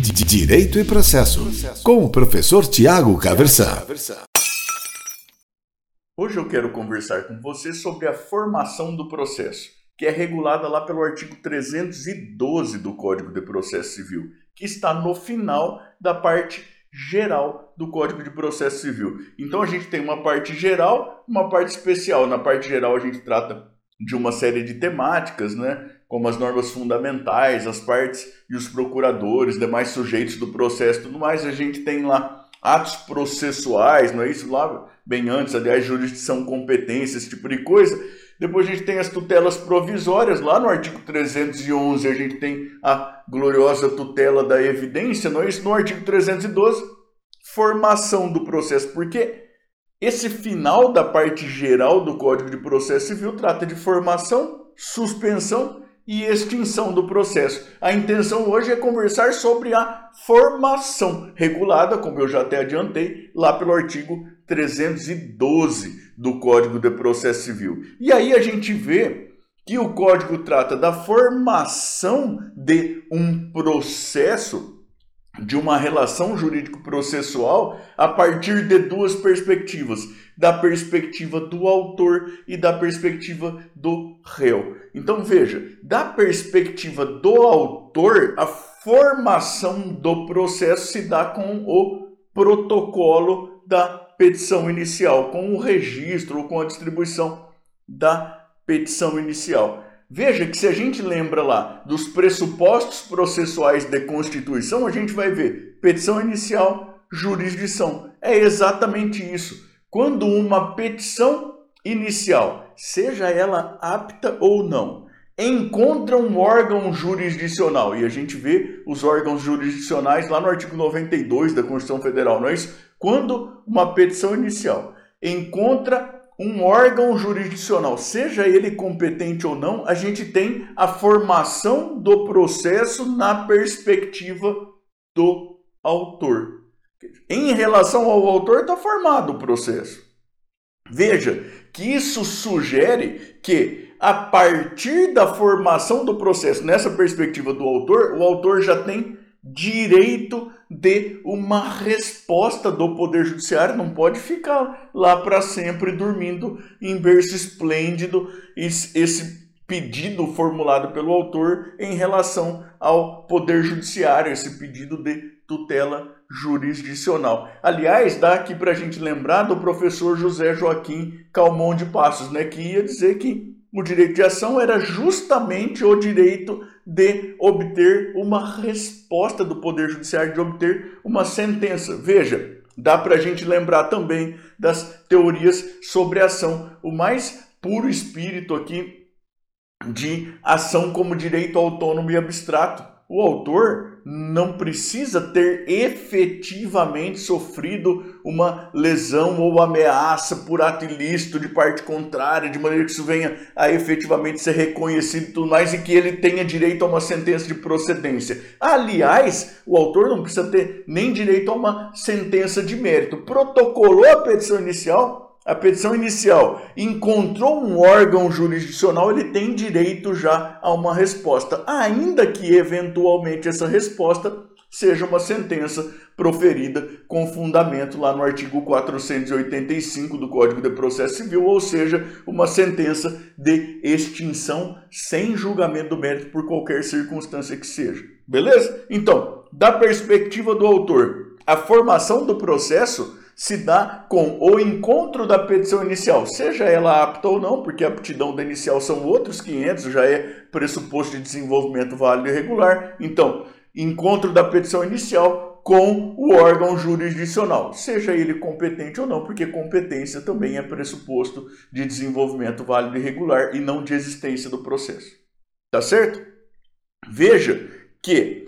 Direito e Processo, com o professor Tiago Caversan. Hoje eu quero conversar com você sobre a formação do processo, que é regulada lá pelo artigo 312 do Código de Processo Civil, que está no final da parte geral do Código de Processo Civil. Então a gente tem uma parte geral, uma parte especial. Na parte geral a gente trata de uma série de temáticas, né? Como as normas fundamentais, as partes e os procuradores, demais sujeitos do processo, tudo mais. A gente tem lá atos processuais, não é isso? Lá bem antes, aliás, jurisdição, competência, esse tipo de coisa. Depois a gente tem as tutelas provisórias, lá no artigo 311 a gente tem a gloriosa tutela da evidência, não é isso? No artigo 312, formação do processo. Porque esse final da parte geral do Código de Processo Civil trata de formação, suspensão e extinção do processo. A intenção hoje é conversar sobre a formação regulada, como eu já até adiantei, lá pelo artigo 312 do Código de Processo Civil. E aí a gente vê que o código trata da formação de um processo de uma relação jurídico-processual a partir de duas perspectivas, da perspectiva do autor e da perspectiva do réu. Então veja, da perspectiva do autor, a formação do processo se dá com o protocolo da petição inicial, com o registro ou com a distribuição da petição inicial. Veja que se a gente lembra lá dos pressupostos processuais de constituição, a gente vai ver petição inicial, jurisdição. É exatamente isso. Quando uma petição inicial, seja ela apta ou não, encontra um órgão jurisdicional, e a gente vê os órgãos jurisdicionais lá no artigo 92 da Constituição Federal, não é isso? Quando uma petição inicial encontra um órgão jurisdicional, seja ele competente ou não, a gente tem a formação do processo na perspectiva do autor. Em relação ao autor, está formado o processo. Veja que isso sugere que, a partir da formação do processo, nessa perspectiva do autor, o autor já tem direito de uma resposta do Poder Judiciário, não pode ficar lá para sempre dormindo em berço esplêndido esse pedido formulado pelo autor em relação ao Poder Judiciário, esse pedido de tutela jurisdicional. Aliás, dá aqui para a gente lembrar do professor José Joaquim Calmon de Passos, né, que ia dizer que o direito de ação era justamente o direito de obter uma resposta do Poder Judiciário, de obter uma sentença. Veja, dá para a gente lembrar também das teorias sobre ação. O mais puro espírito aqui de ação como direito autônomo e abstrato. O autor não precisa ter efetivamente sofrido uma lesão ou ameaça por ato ilícito de parte contrária, de maneira que isso venha a efetivamente ser reconhecido e tudo mais, e que ele tenha direito a uma sentença de procedência. Aliás, o autor não precisa ter nem direito a uma sentença de mérito. Protocolou a petição inicial, a petição inicial encontrou um órgão jurisdicional, ele tem direito já a uma resposta, ainda que eventualmente essa resposta seja uma sentença proferida com fundamento lá no artigo 485 do Código de Processo Civil, ou seja, uma sentença de extinção sem julgamento do mérito por qualquer circunstância que seja. Beleza? Então, da perspectiva do autor, a formação do processo se dá com o encontro da petição inicial, seja ela apta ou não, porque a aptidão da inicial são outros 500, já é pressuposto de desenvolvimento válido e regular. Então, encontro da petição inicial com o órgão jurisdicional, seja ele competente ou não, porque competência também é pressuposto de desenvolvimento válido e regular e não de existência do processo. Tá certo? Veja que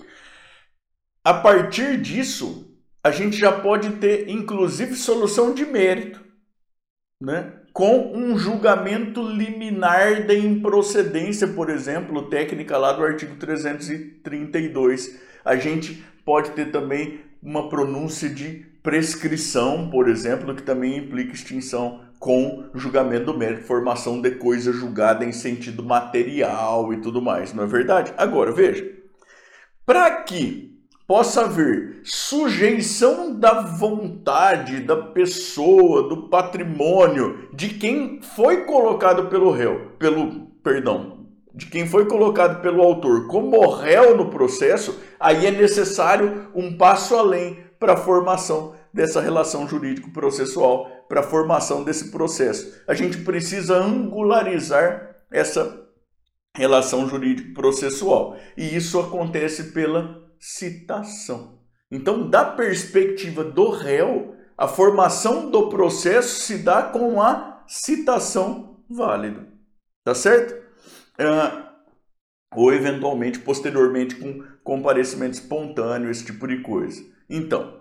a partir disso a gente já pode ter, inclusive, solução de mérito, né? com um julgamento liminar de improcedência, por exemplo, técnica lá do artigo 332. A gente pode ter também uma pronúncia de prescrição, por exemplo, que também implica extinção com julgamento do mérito, formação de coisa julgada em sentido material e tudo mais, não é verdade? Agora, veja, para que possa haver sujeição da vontade da pessoa, do patrimônio, de quem foi colocado pelo réu, pelo, perdão, de quem foi colocado pelo autor como réu no processo, aí é necessário um passo além para a formação dessa relação jurídico-processual, para a formação desse processo. A gente precisa angularizar essa relação jurídico-processual. E isso acontece pela citação. Então, da perspectiva do réu, a formação do processo se dá com a citação válida. Tá certo? Uh, ou eventualmente, posteriormente, com comparecimento espontâneo, esse tipo de coisa. Então,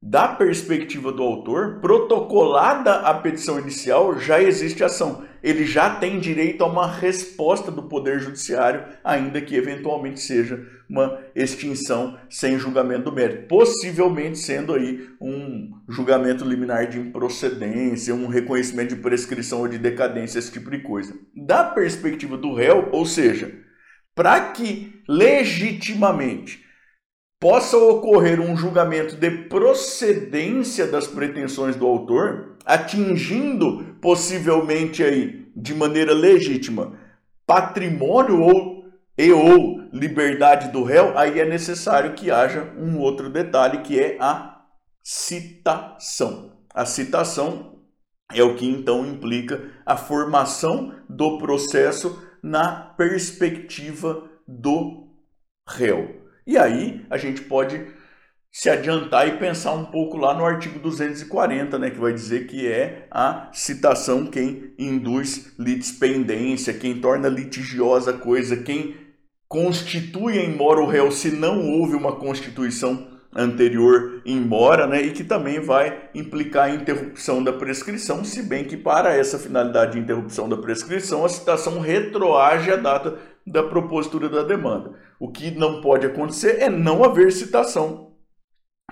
da perspectiva do autor, protocolada a petição inicial, já existe ação. Ele já tem direito a uma resposta do Poder Judiciário, ainda que eventualmente seja uma extinção sem julgamento do mérito. Possivelmente sendo aí um julgamento liminar de improcedência, um reconhecimento de prescrição ou de decadência, esse tipo de coisa. Da perspectiva do réu, ou seja, para que legitimamente possa ocorrer um julgamento de procedência das pretensões do autor, atingindo possivelmente aí de maneira legítima patrimônio ou e ou liberdade do réu, aí é necessário que haja um outro detalhe que é a citação. A citação é o que então implica a formação do processo na perspectiva do réu. E aí a gente pode se adiantar e pensar um pouco lá no artigo 240, né, que vai dizer que é a citação quem induz litispendência, quem torna litigiosa coisa, quem constitui em mora o réu se não houve uma constituição anterior em mora, né, e que também vai implicar a interrupção da prescrição, se bem que para essa finalidade de interrupção da prescrição, a citação retroage a data da propositura da demanda. O que não pode acontecer é não haver citação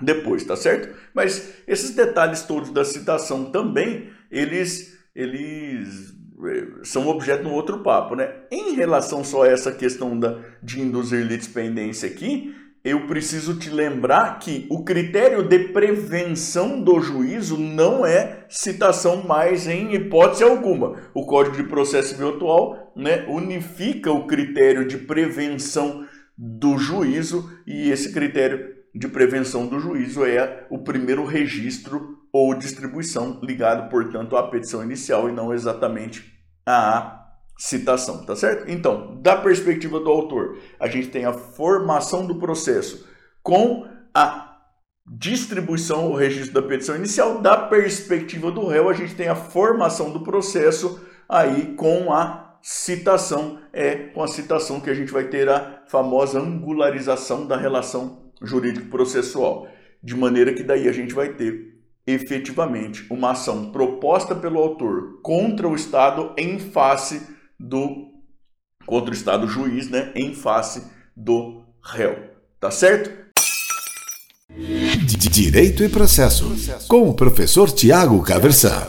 depois, tá certo? Mas esses detalhes todos da citação também, eles, eles eh, são objeto de um outro papo, né? Em relação só a essa questão da, de induzir litispendência aqui, eu preciso te lembrar que o critério de prevenção do juízo não é citação mais em hipótese alguma. O Código de Processo Civil atual né, unifica o critério de prevenção do juízo e esse critério de prevenção do juízo é o primeiro registro ou distribuição ligado, portanto, à petição inicial e não exatamente à citação, tá certo? Então, da perspectiva do autor, a gente tem a formação do processo com a distribuição ou registro da petição inicial. Da perspectiva do réu, a gente tem a formação do processo aí com a citação. É com a citação que a gente vai ter a famosa angularização da relação jurídico-processual. De maneira que daí a gente vai ter efetivamente uma ação proposta pelo autor contra o Estado em face do contra o Estado juiz, né, em face do réu. Tá certo? Direito e processo, com o professor Tiago Caversan.